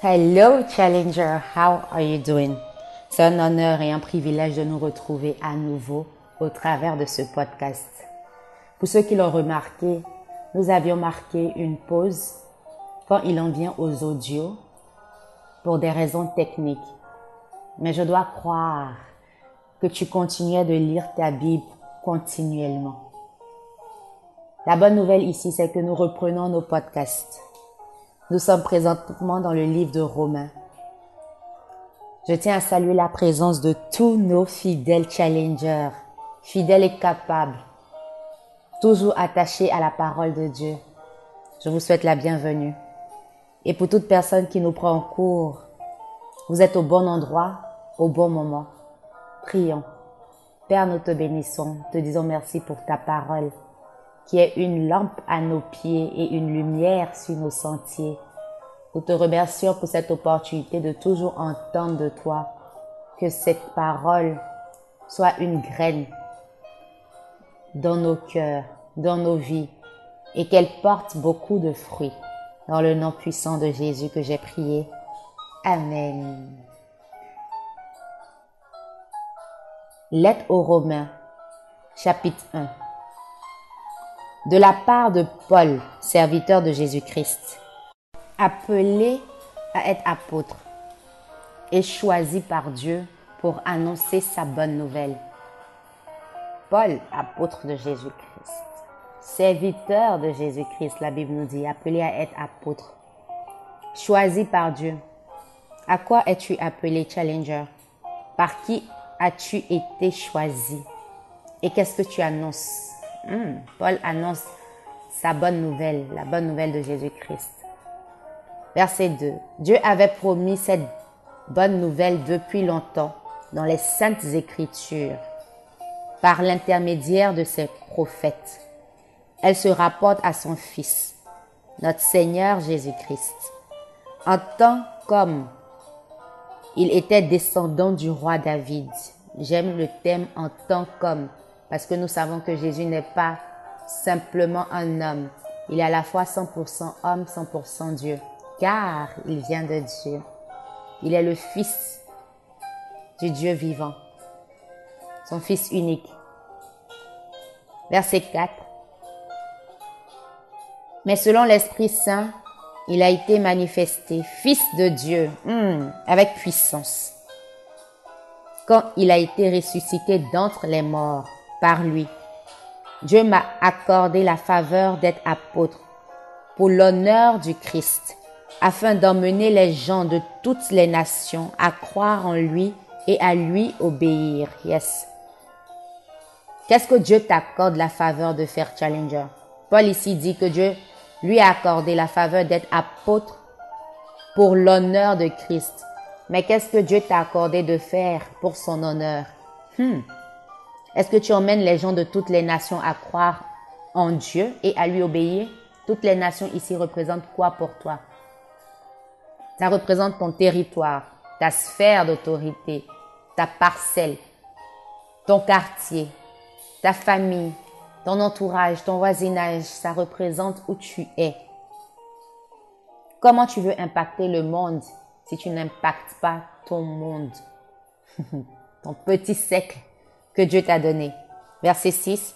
Hello Challenger, how are you doing? C'est un honneur et un privilège de nous retrouver à nouveau au travers de ce podcast. Pour ceux qui l'ont remarqué, nous avions marqué une pause quand il en vient aux audios pour des raisons techniques. Mais je dois croire que tu continuais de lire ta Bible continuellement. La bonne nouvelle ici, c'est que nous reprenons nos podcasts. Nous sommes présentement dans le livre de Romains. Je tiens à saluer la présence de tous nos fidèles challengers, fidèles et capables, toujours attachés à la parole de Dieu. Je vous souhaite la bienvenue. Et pour toute personne qui nous prend en cours, vous êtes au bon endroit, au bon moment. Prions. Père, nous te bénissons, te disons merci pour ta parole qui est une lampe à nos pieds et une lumière sur nos sentiers. Nous te remercions pour cette opportunité de toujours entendre de toi, que cette parole soit une graine dans nos cœurs, dans nos vies, et qu'elle porte beaucoup de fruits. Dans le nom puissant de Jésus que j'ai prié. Amen. Lettre aux Romains, chapitre 1 de la part de Paul, serviteur de Jésus-Christ, appelé à être apôtre et choisi par Dieu pour annoncer sa bonne nouvelle. Paul, apôtre de Jésus-Christ, serviteur de Jésus-Christ, la Bible nous dit, appelé à être apôtre, choisi par Dieu. À quoi es-tu appelé challenger? Par qui as-tu été choisi? Et qu'est-ce que tu annonces? Hmm, Paul annonce sa bonne nouvelle, la bonne nouvelle de Jésus-Christ. Verset 2. Dieu avait promis cette bonne nouvelle depuis longtemps dans les saintes écritures par l'intermédiaire de ses prophètes. Elle se rapporte à son Fils, notre Seigneur Jésus-Christ. En tant qu'homme, il était descendant du roi David. J'aime le thème en tant qu'homme parce que nous savons que Jésus n'est pas simplement un homme. Il est à la fois 100% homme, 100% Dieu. Car il vient de Dieu. Il est le Fils du Dieu vivant. Son Fils unique. Verset 4. Mais selon l'Esprit Saint, il a été manifesté, Fils de Dieu, hmm, avec puissance, quand il a été ressuscité d'entre les morts par lui. Dieu m'a accordé la faveur d'être apôtre pour l'honneur du Christ, afin d'emmener les gens de toutes les nations à croire en lui et à lui obéir. Yes. Qu'est-ce que Dieu t'accorde la faveur de faire challenger? Paul ici dit que Dieu lui a accordé la faveur d'être apôtre pour l'honneur de Christ. Mais qu'est-ce que Dieu t'a accordé de faire pour son honneur? Hmm. Est-ce que tu emmènes les gens de toutes les nations à croire en Dieu et à lui obéir? Toutes les nations ici représentent quoi pour toi? Ça représente ton territoire, ta sphère d'autorité, ta parcelle, ton quartier, ta famille, ton entourage, ton voisinage. Ça représente où tu es. Comment tu veux impacter le monde si tu n'impactes pas ton monde, ton petit cercle que Dieu t'a donné. Verset 6.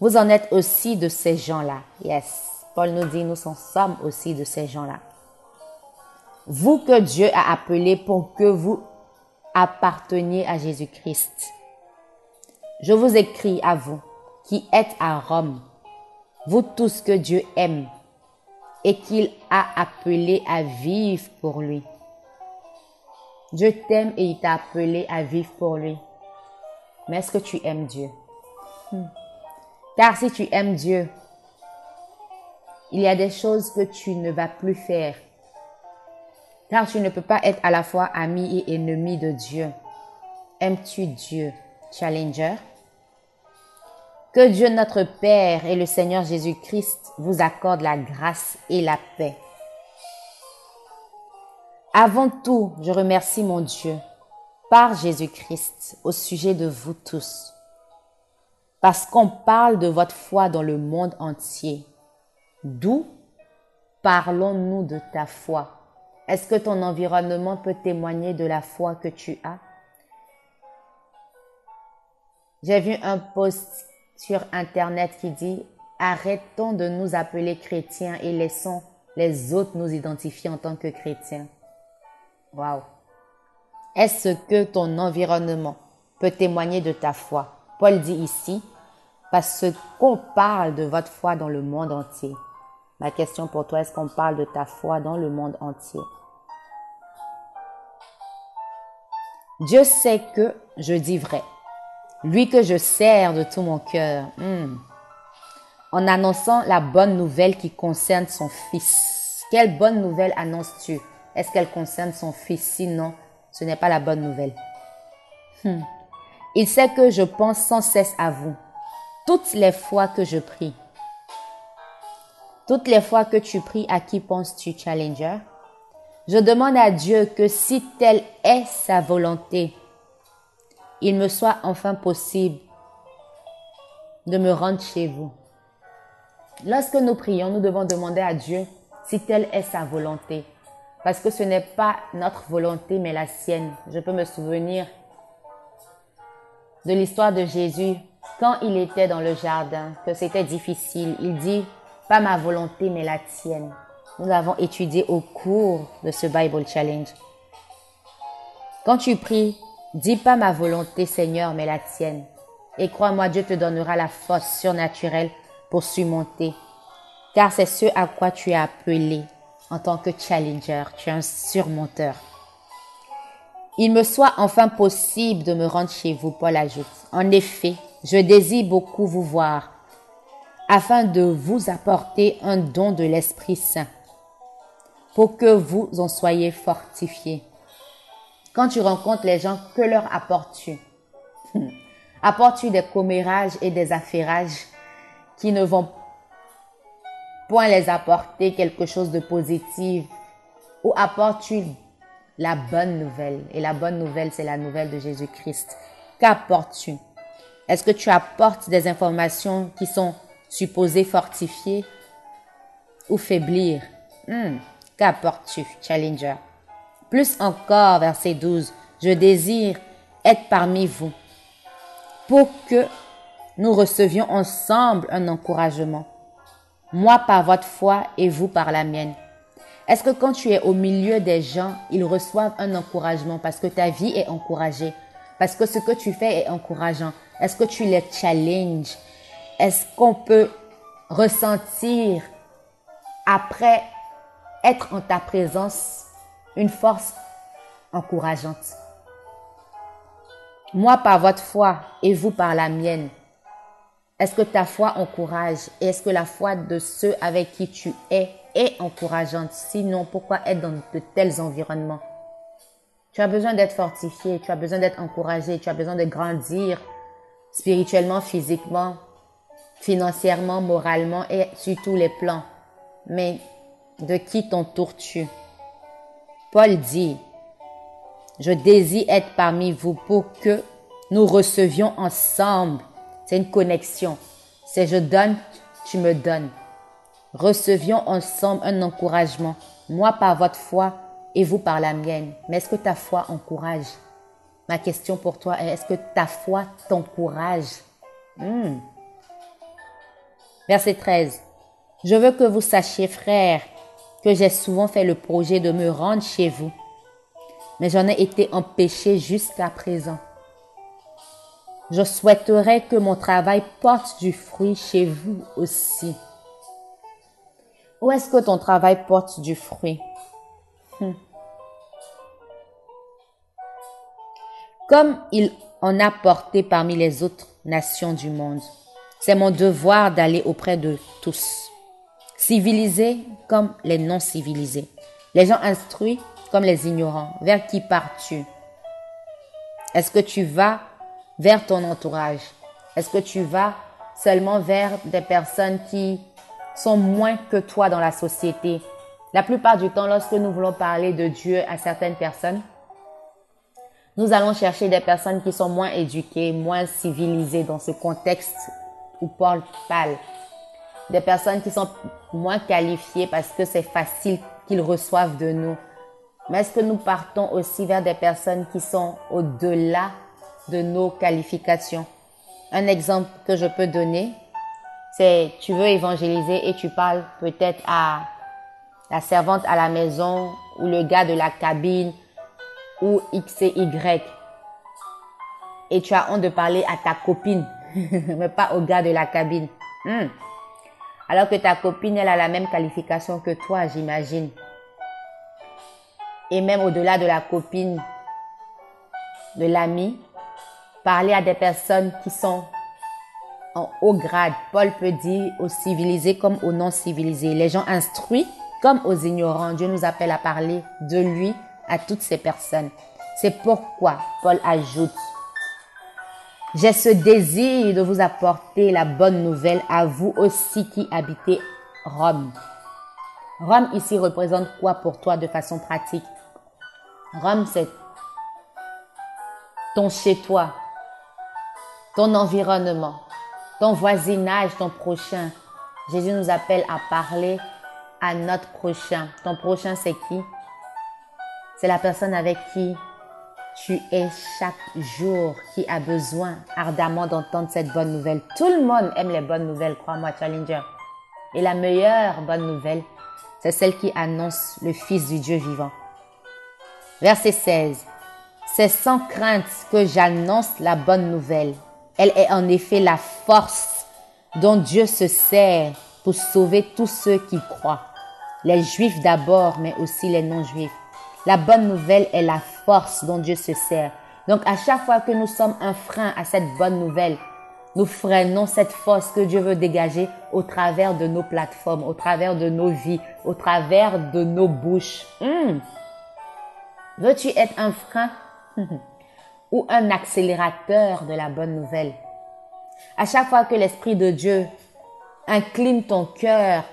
Vous en êtes aussi de ces gens-là. Yes. Paul nous dit, nous sommes aussi de ces gens-là. Vous que Dieu a appelé pour que vous apparteniez à Jésus-Christ. Je vous écris à vous qui êtes à Rome, vous tous que Dieu aime et qu'il a appelé à vivre pour lui. Dieu t'aime et il t'a appelé à vivre pour lui. Mais est-ce que tu aimes Dieu? Hmm. Car si tu aimes Dieu, il y a des choses que tu ne vas plus faire. Car tu ne peux pas être à la fois ami et ennemi de Dieu. Aimes-tu Dieu Challenger? Que Dieu notre Père et le Seigneur Jésus-Christ vous accordent la grâce et la paix. Avant tout, je remercie mon Dieu par Jésus-Christ au sujet de vous tous. Parce qu'on parle de votre foi dans le monde entier. D'où parlons-nous de ta foi? Est-ce que ton environnement peut témoigner de la foi que tu as? J'ai vu un post sur Internet qui dit Arrêtons de nous appeler chrétiens et laissons les autres nous identifier en tant que chrétiens. Waouh! Est-ce que ton environnement peut témoigner de ta foi? Paul dit ici, parce qu'on parle de votre foi dans le monde entier. Ma question pour toi, est-ce qu'on parle de ta foi dans le monde entier? Dieu sait que je dis vrai. Lui que je sers de tout mon cœur. Hmm. En annonçant la bonne nouvelle qui concerne son fils. Quelle bonne nouvelle annonces-tu? Est-ce qu'elle concerne son fils? Sinon, ce n'est pas la bonne nouvelle. Hmm. Il sait que je pense sans cesse à vous. Toutes les fois que je prie. Toutes les fois que tu pries, à qui penses-tu, Challenger? Je demande à Dieu que si telle est sa volonté, il me soit enfin possible de me rendre chez vous. Lorsque nous prions, nous devons demander à Dieu si telle est sa volonté. Parce que ce n'est pas notre volonté, mais la sienne. Je peux me souvenir de l'histoire de Jésus quand il était dans le jardin, que c'était difficile. Il dit, pas ma volonté, mais la tienne. Nous l'avons étudié au cours de ce Bible Challenge. Quand tu pries, dis pas ma volonté, Seigneur, mais la tienne. Et crois-moi, Dieu te donnera la force surnaturelle pour surmonter. Car c'est ce à quoi tu es appelé en tant que challenger. Tu es un surmonteur. Il me soit enfin possible de me rendre chez vous, Paul ajoute. En effet, je désire beaucoup vous voir, afin de vous apporter un don de l'Esprit Saint pour que vous en soyez fortifiés. Quand tu rencontres les gens, que leur apportes-tu? Apportes-tu des commérages et des affairages qui ne vont point les apporter quelque chose de positif? Ou apportes-tu la bonne nouvelle? Et la bonne nouvelle, c'est la nouvelle de Jésus-Christ. Qu'apportes-tu? Est-ce que tu apportes des informations qui sont supposées fortifier ou faiblir hmm. Qu'apportes-tu, Challenger? Plus encore, verset 12, je désire être parmi vous pour que nous recevions ensemble un encouragement. Moi par votre foi et vous par la mienne. Est-ce que quand tu es au milieu des gens, ils reçoivent un encouragement parce que ta vie est encouragée, parce que ce que tu fais est encourageant? Est-ce que tu les challenges? Est-ce qu'on peut ressentir après être en ta présence une force encourageante? Moi par votre foi et vous par la mienne. Est-ce que ta foi encourage est-ce que la foi de ceux avec qui tu es est encourageante? Sinon, pourquoi être dans de tels environnements? Tu as besoin d'être fortifié, tu as besoin d'être encouragé, tu as besoin de grandir spirituellement, physiquement, financièrement, moralement et sur tous les plans. Mais de qui t'entoures-tu? Paul dit, je désire être parmi vous pour que nous recevions ensemble. C'est une connexion. C'est je donne, tu me donnes. Recevions ensemble un encouragement. Moi par votre foi et vous par la mienne. Mais est-ce que ta foi encourage? Ma question pour toi est, est-ce que ta foi t'encourage? Hmm. Verset 13. Je veux que vous sachiez, frères, que j'ai souvent fait le projet de me rendre chez vous, mais j'en ai été empêché jusqu'à présent. Je souhaiterais que mon travail porte du fruit chez vous aussi. Où est-ce que ton travail porte du fruit? Hmm. Comme il en a porté parmi les autres nations du monde, c'est mon devoir d'aller auprès de tous. Civilisés comme les non civilisés, les gens instruits comme les ignorants. Vers qui pars-tu? Est-ce que tu vas vers ton entourage? Est-ce que tu vas seulement vers des personnes qui sont moins que toi dans la société? La plupart du temps, lorsque nous voulons parler de Dieu à certaines personnes, nous allons chercher des personnes qui sont moins éduquées, moins civilisées dans ce contexte où Paul parle des personnes qui sont moins qualifiées parce que c'est facile qu'ils reçoivent de nous. Mais est-ce que nous partons aussi vers des personnes qui sont au-delà de nos qualifications? Un exemple que je peux donner, c'est tu veux évangéliser et tu parles peut-être à la servante à la maison ou le gars de la cabine ou X et Y. Et tu as honte de parler à ta copine, mais pas au gars de la cabine. Hmm. Alors que ta copine, elle a la même qualification que toi, j'imagine. Et même au-delà de la copine, de l'ami, parler à des personnes qui sont en haut grade. Paul peut dire aux civilisés comme aux non civilisés. Les gens instruits comme aux ignorants. Dieu nous appelle à parler de lui à toutes ces personnes. C'est pourquoi Paul ajoute, j'ai ce désir de vous apporter la bonne nouvelle à vous aussi qui habitez Rome. Rome ici représente quoi pour toi de façon pratique? Rome, c'est ton chez-toi, ton environnement, ton voisinage, ton prochain. Jésus nous appelle à parler à notre prochain. Ton prochain, c'est qui? C'est la personne avec qui tu es chaque jour, qui a besoin ardemment d'entendre cette bonne nouvelle. Tout le monde aime les bonnes nouvelles, crois-moi, Challenger. Et la meilleure bonne nouvelle, c'est celle qui annonce le Fils du Dieu vivant. Verset 16. C'est sans crainte que j'annonce la bonne nouvelle. Elle est en effet la force dont Dieu se sert pour sauver tous ceux qui croient. Les juifs d'abord, mais aussi les non-juifs. La bonne nouvelle est la force dont Dieu se sert. Donc à chaque fois que nous sommes un frein à cette bonne nouvelle, nous freinons cette force que Dieu veut dégager au travers de nos plateformes, au travers de nos vies, au travers de nos bouches. Hmm. Veux-tu être un frein ou un accélérateur de la bonne nouvelle? À chaque fois que l'Esprit de Dieu incline ton cœur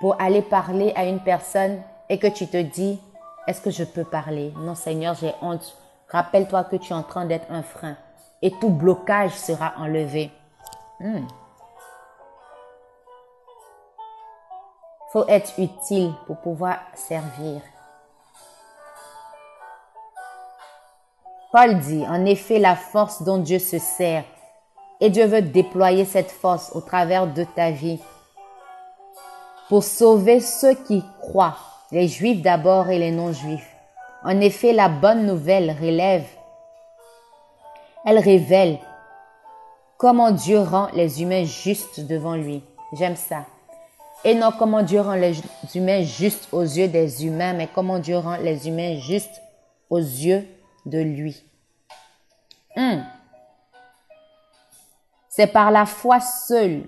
pour aller parler à une personne et que tu te dis, est-ce que je peux parler? Non Seigneur, j'ai honte. Rappelle-toi que tu es en train d'être un frein et tout blocage sera enlevé. Hmm. Faut être utile pour pouvoir servir. Paul dit, en effet, la force dont Dieu se sert, et Dieu veut déployer cette force au travers de ta vie pour sauver ceux qui croient, les juifs d'abord et les non-juifs. En effet, la bonne nouvelle relève, elle révèle comment Dieu rend les humains justes devant lui. J'aime ça. Et non comment Dieu rend les humains justes aux yeux des humains, mais comment Dieu rend les humains justes aux yeux de lui. Hmm. C'est par la foi seule,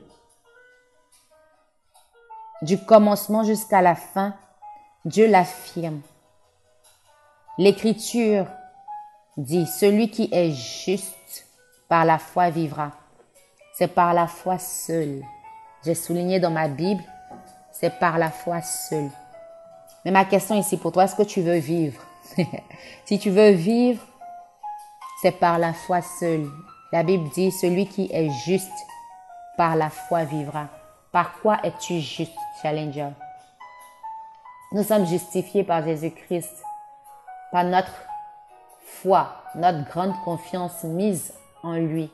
du commencement jusqu'à la fin, Dieu l'affirme. L'Écriture dit, celui qui est juste par la foi vivra. C'est par la foi seule. J'ai souligné dans ma Bible, c'est par la foi seule. Mais ma question ici pour toi, est-ce que tu veux vivre? Si tu veux vivre, c'est par la foi seule. La Bible dit, celui qui est juste par la foi vivra. Par quoi es-tu juste, Challenger? Nous sommes justifiés par Jésus-Christ, par notre foi, notre grande confiance mise en lui.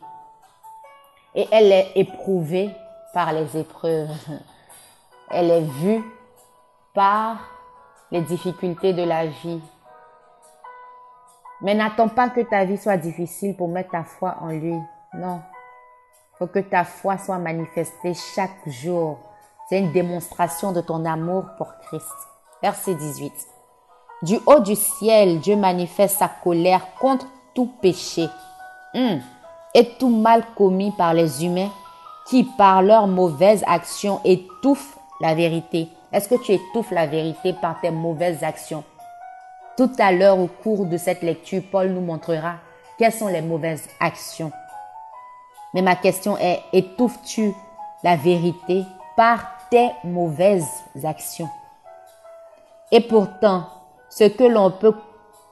Et elle est éprouvée par les épreuves. Elle est vue par les difficultés de la vie. Mais n'attends pas que ta vie soit difficile pour mettre ta foi en lui. Non. Faut que ta foi soit manifestée chaque jour. C'est une démonstration de ton amour pour Christ. Verset 18. Du haut du ciel, Dieu manifeste sa colère contre tout péché hmm. et tout mal commis par les humains qui, par leurs mauvaises actions, étouffent la vérité. Est-ce que tu étouffes la vérité par tes mauvaises actions? Tout à l'heure, au cours de cette lecture, Paul nous montrera quelles sont les mauvaises actions. Mais ma question est, étouffes-tu la vérité par tes mauvaises actions? Et pourtant, ce que l'on peut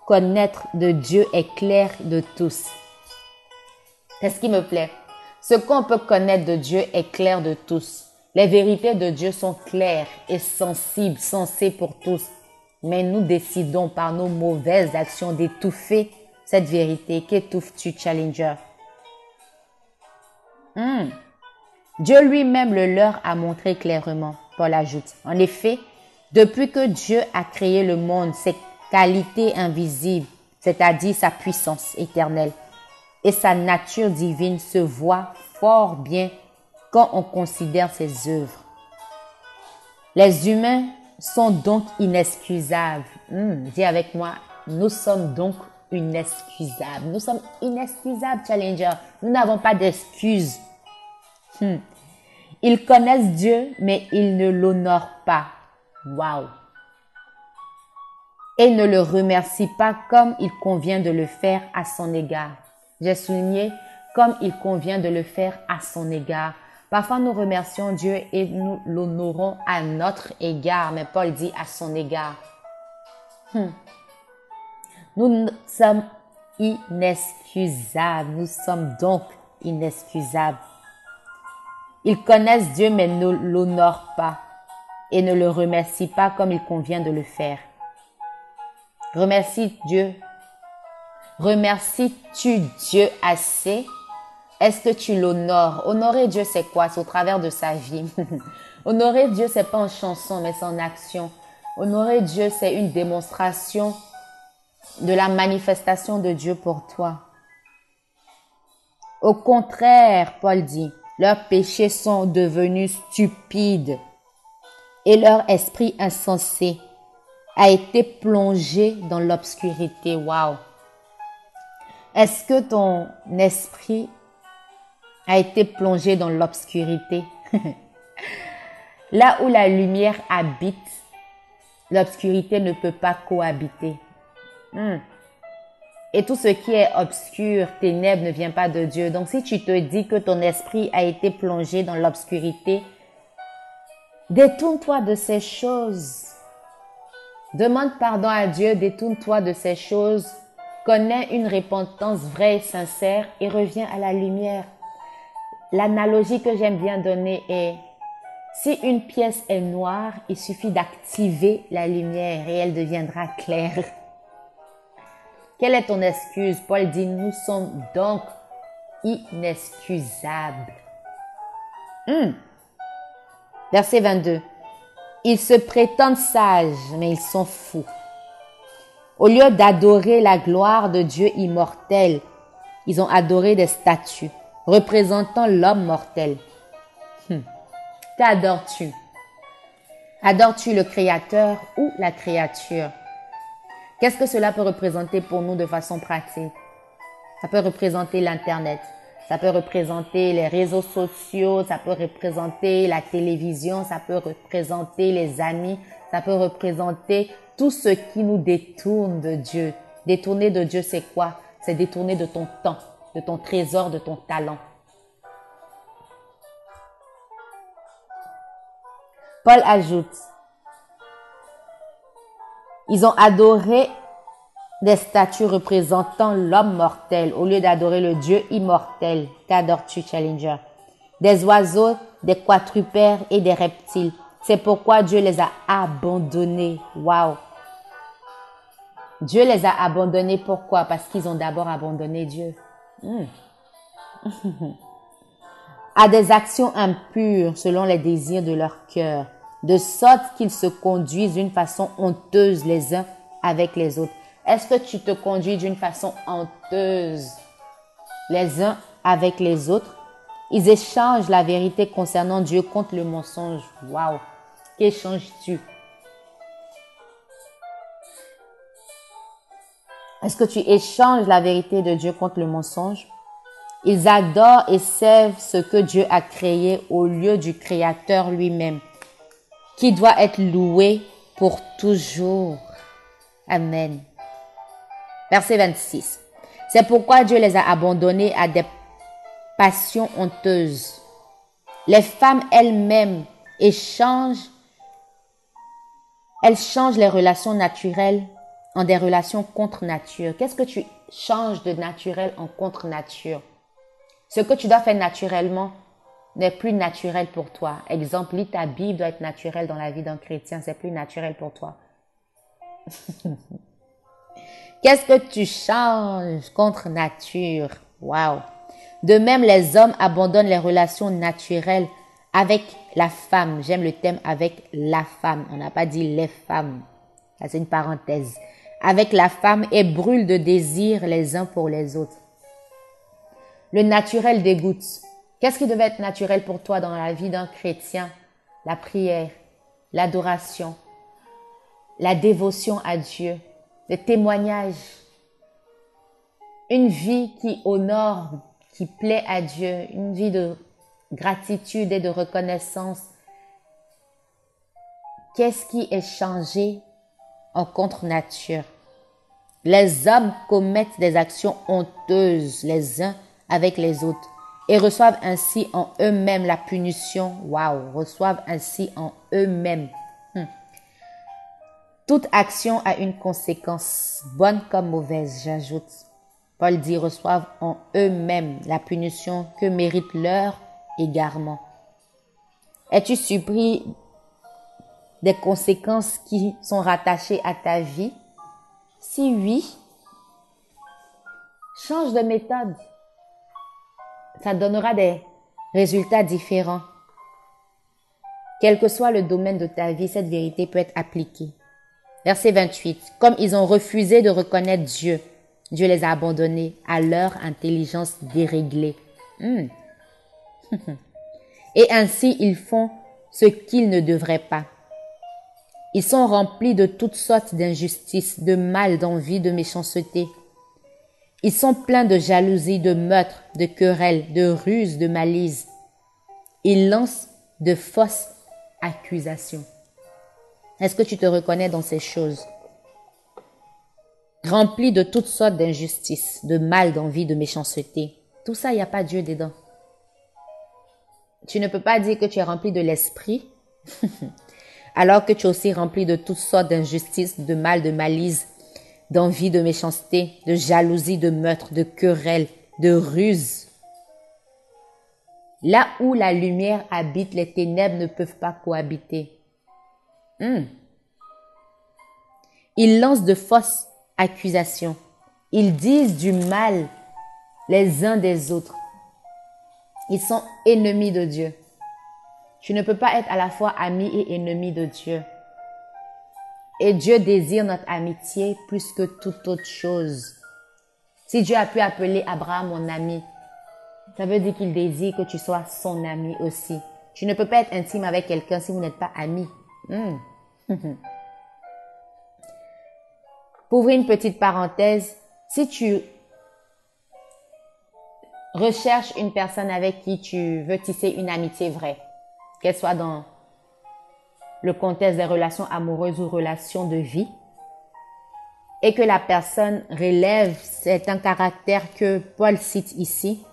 connaître de Dieu est clair de tous. C'est ce qui me plaît? Ce qu'on peut connaître de Dieu est clair de tous. Les vérités de Dieu sont claires et sensibles, sensées pour tous. Mais nous décidons par nos mauvaises actions d'étouffer cette vérité. Qu'étouffes-tu, Challenger? Hmm. Dieu lui-même le leur a montré clairement. Paul ajoute. En effet, depuis que Dieu a créé le monde, ses qualités invisibles, c'est-à-dire sa puissance éternelle et sa nature divine se voient fort bien quand on considère ses œuvres. Les humains sont donc inexcusables. Hmm, dis avec moi, nous sommes donc inexcusables. Nous sommes inexcusables, Challenger. Nous n'avons pas d'excuses. Hmm. Ils connaissent Dieu, mais ils ne l'honorent pas. Waouh! Et ne le remercient pas comme il convient de le faire à son égard. J'ai souligné comme il convient de le faire à son égard. Parfois, nous remercions Dieu et nous l'honorons à notre égard, mais Paul dit à son égard. Hmm. Nous sommes inexcusables. Nous sommes donc inexcusables. Ils connaissent Dieu mais ne l'honorent pas et ne le remercient pas comme il convient de le faire. Remercie Dieu. Remercies-tu Dieu assez? Est-ce que tu l'honores? Honorer Dieu, c'est quoi? C'est au travers de sa vie. Honorer Dieu, c'est pas en chanson, mais c'est en action. Honorer Dieu, c'est une démonstration de la manifestation de Dieu pour toi. Au contraire, Paul dit, leurs péchés sont devenus stupides et leur esprit insensé a été plongé dans l'obscurité. Wow. Est-ce que ton esprit a été plongé dans l'obscurité? Là où la lumière habite, l'obscurité ne peut pas cohabiter. Hmm. Et tout ce qui est obscur, ténèbres, ne vient pas de Dieu. Donc si tu te dis que ton esprit a été plongé dans l'obscurité, détourne-toi de ces choses. Demande pardon à Dieu, détourne-toi de ces choses. Connais une repentance vraie et sincère et reviens à la lumière. L'analogie que j'aime bien donner est, si une pièce est noire, il suffit d'activer la lumière et elle deviendra claire. Quelle est ton excuse? Paul dit, nous sommes donc inexcusables. Hmm. Verset 22. Ils se prétendent sages, mais ils sont fous. Au lieu d'adorer la gloire de Dieu immortel, ils ont adoré des statues représentant l'homme mortel. Hmm. Qu'adores-tu? Adores-tu le Créateur ou la créature? Qu'est-ce que cela peut représenter pour nous de façon pratique? Ça peut représenter l'Internet, ça peut représenter les réseaux sociaux, ça peut représenter la télévision, ça peut représenter les amis, ça peut représenter tout ce qui nous détourne de Dieu. Détourner de Dieu, c'est quoi? C'est détourner de ton temps, de ton trésor, de ton talent. Paul ajoute, ils ont adoré des statues représentant l'homme mortel au lieu d'adorer le Dieu immortel. Qu'adores-tu, Challenger? Des oiseaux, des quadrupères et des reptiles. C'est pourquoi Dieu les a abandonnés. Wow. Dieu les a abandonnés. Pourquoi? Parce qu'ils ont d'abord abandonné Dieu. Hmm. à des actions impures selon les désirs de leur cœur de sorte qu'ils se conduisent d'une façon honteuse les uns avec les autres. Est-ce que tu te conduis d'une façon honteuse les uns avec les autres? Ils échangent la vérité concernant Dieu contre le mensonge. Waouh! Qu'échanges-tu? Est-ce que tu échanges la vérité de Dieu contre le mensonge? Ils adorent et servent ce que Dieu a créé au lieu du Créateur lui-même qui doit être loué pour toujours. Amen. Verset 26. C'est pourquoi Dieu les a abandonnés à des passions honteuses. Les femmes elles-mêmes échangent, elles changent les relations naturelles en des relations contre nature. Qu'est-ce que tu changes de naturel en contre nature? Ce que tu dois faire naturellement, n'est plus naturel pour toi. Exemple, lis ta Bible doit être naturel dans la vie d'un chrétien, c'est plus naturel pour toi. Qu'est-ce que tu changes contre nature? Waouh! De même, les hommes abandonnent les relations naturelles avec la femme. J'aime le thème avec la femme. On n'a pas dit les femmes. c'est une parenthèse. Avec la femme et brûlent de désir les uns pour les autres. Le naturel dégoûte. Qu'est-ce qui devait être naturel pour toi dans la vie d'un chrétien? La prière, l'adoration, la dévotion à Dieu, le témoignage. Une vie qui honore, qui plaît à Dieu, une vie de gratitude et de reconnaissance. Qu'est-ce qui est changé en contre-nature? Les hommes commettent des actions honteuses les uns avec les autres et reçoivent ainsi en eux-mêmes la punition. Waouh, reçoivent ainsi en eux-mêmes. Toute action a une conséquence, bonne comme mauvaise, j'ajoute. Paul dit reçoivent en eux-mêmes la punition que mérite leur égarement. Es-tu surpris des conséquences qui sont rattachées à ta vie? Si oui, change de méthode. Ça donnera des résultats différents. Quel que soit le domaine de ta vie, cette vérité peut être appliquée. Verset 28. Comme ils ont refusé de reconnaître Dieu, Dieu les a abandonnés à leur intelligence déréglée. Hmm. Et ainsi ils font ce qu'ils ne devraient pas. Ils sont remplis de toutes sortes d'injustices, de mal, d'envie, de méchanceté. Ils sont pleins de jalousie, de meurtre, de querelles, de ruses, de malice. Ils lancent de fausses accusations. Est-ce que tu te reconnais dans ces choses? Remplis de toutes sortes d'injustices, de mal, d'envie, de méchanceté. Tout ça, il n'y a pas Dieu dedans. Tu ne peux pas dire que tu es rempli de l'esprit alors que tu es aussi rempli de toutes sortes d'injustices, de mal, de malice, d'envie, de méchanceté, de jalousie, de meurtre, de querelle, de ruse. Là où la lumière habite, les ténèbres ne peuvent pas cohabiter. Hmm. Ils lancent de fausses accusations. Ils disent du mal les uns des autres. Ils sont ennemis de Dieu. Tu ne peux pas être à la fois ami et ennemi de Dieu. Et Dieu désire notre amitié plus que toute autre chose. Si Dieu a pu appeler Abraham mon ami, ça veut dire qu'il désire que tu sois son ami aussi. Tu ne peux pas être intime avec quelqu'un si vous n'êtes pas ami. Hmm. Pour ouvrir une petite parenthèse, si tu recherches une personne avec qui tu veux tisser une amitié vraie, qu'elle soit dans le contexte des relations amoureuses ou relations de vie, et que la personne relève un caractère que Paul cite ici,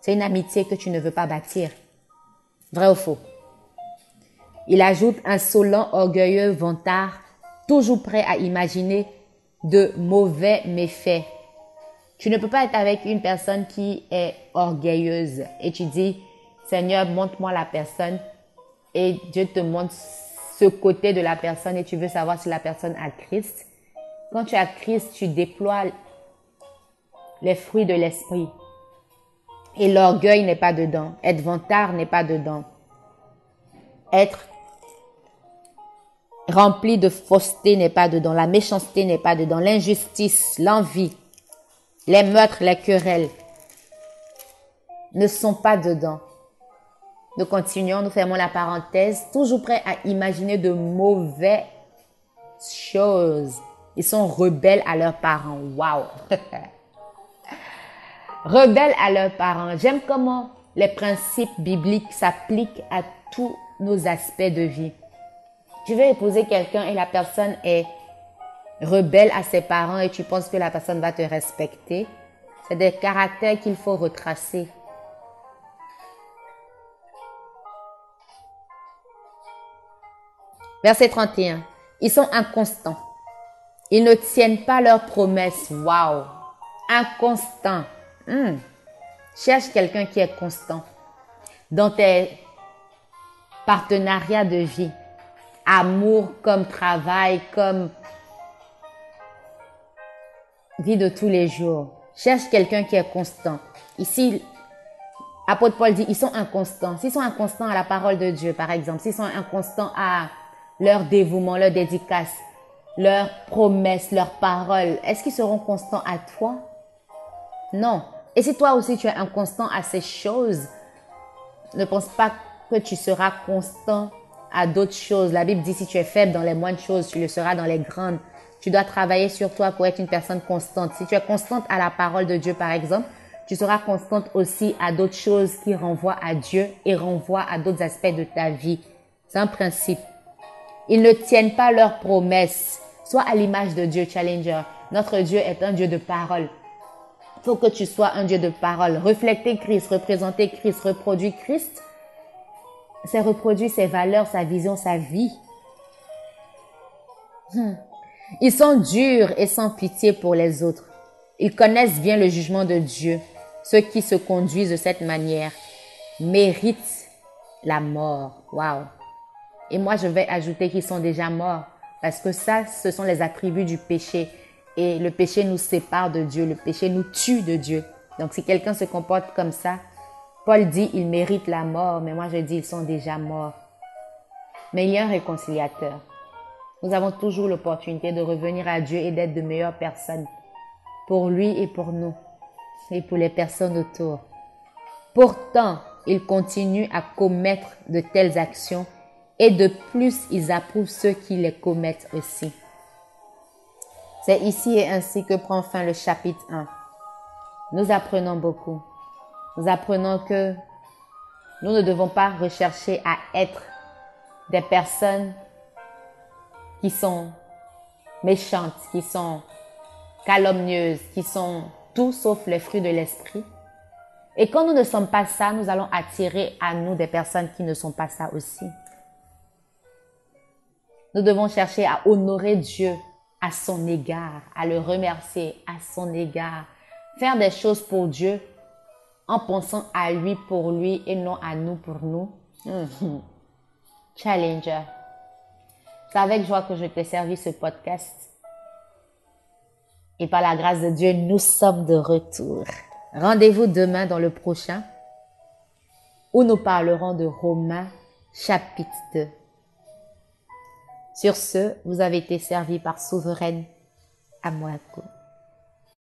c'est une amitié que tu ne veux pas bâtir. Vrai ou faux? Il ajoute insolent, orgueilleux, vantard, toujours prêt à imaginer de mauvais méfaits. Tu ne peux pas être avec une personne qui est orgueilleuse et tu dis, Seigneur, montre-moi la personne et Dieu te montre ce côté de la personne et tu veux savoir si la personne a Christ. Quand tu as Christ, tu déploies les fruits de l'esprit. Et l'orgueil n'est pas dedans. Être vantard n'est pas dedans. Être rempli de fausseté n'est pas dedans. La méchanceté n'est pas dedans. L'injustice, l'envie, les meurtres, les querelles ne sont pas dedans. Nous continuons, nous fermons la parenthèse, toujours prêts à imaginer de mauvaises choses. Ils sont rebelles à leurs parents. Waouh! rebelles à leurs parents. J'aime comment les principes bibliques s'appliquent à tous nos aspects de vie. Tu veux épouser quelqu'un et la personne est rebelle à ses parents et tu penses que la personne va te respecter. C'est des caractères qu'il faut retracer. Verset 31. Ils sont inconstants. Ils ne tiennent pas leurs promesses. Waouh! Inconstant. Hmm. Cherche quelqu'un qui est constant dans tes partenariats de vie. Amour comme travail, comme vie de tous les jours. Cherche quelqu'un qui est constant. Ici, apôtre Paul dit, ils sont inconstants. S'ils sont inconstants à la parole de Dieu, par exemple, s'ils sont inconstants à leur dévouement, leur dédicace, leurs promesses, leurs paroles, est-ce qu'ils seront constants à toi? Non. Et si toi aussi tu es inconstant à ces choses, ne pense pas que tu seras constant à d'autres choses. La Bible dit si tu es faible dans les moindres choses, tu le seras dans les grandes. Tu dois travailler sur toi pour être une personne constante. Si tu es constante à la parole de Dieu, par exemple, tu seras constante aussi à d'autres choses qui renvoient à Dieu et renvoient à d'autres aspects de ta vie. C'est un principe. Ils ne tiennent pas leurs promesses. Sois à l'image de Dieu, Challenger. Notre Dieu est un Dieu de parole. Faut que tu sois un Dieu de parole. Reflecter Christ, représenter Christ, reproduire Christ. C'est reproduire ses valeurs, sa vision, sa vie. Hmm. Ils sont durs et sans pitié pour les autres. Ils connaissent bien le jugement de Dieu. Ceux qui se conduisent de cette manière méritent la mort. Wow. Et moi, je vais ajouter qu'ils sont déjà morts. Parce que ça, ce sont les attributs du péché. Et le péché nous sépare de Dieu. Le péché nous tue de Dieu. Donc, si quelqu'un se comporte comme ça, Paul dit, il mérite la mort. Mais moi, je dis, ils sont déjà morts. Mais il y a un réconciliateur. Nous avons toujours l'opportunité de revenir à Dieu et d'être de meilleures personnes pour lui et pour nous et pour les personnes autour. Pourtant, il continue à commettre de telles actions et de plus, ils approuvent ceux qui les commettent aussi. C'est ici et ainsi que prend fin le chapitre 1. Nous apprenons beaucoup. Nous apprenons que nous ne devons pas rechercher à être des personnes qui sont méchantes, qui sont calomnieuses, qui sont tout sauf les fruits de l'esprit. Et quand nous ne sommes pas ça, nous allons attirer à nous des personnes qui ne sont pas ça aussi. Nous devons chercher à honorer Dieu à son égard, à le remercier à son égard, faire des choses pour Dieu en pensant à lui pour lui et non à nous pour nous. Challenger. C'est avec joie que je t'ai servi ce podcast. Et par la grâce de Dieu, nous sommes de retour. Rendez-vous demain dans le prochain où nous parlerons de Romains chapitre 2. Sur ce, vous avez été servi par Souveraine Amouako.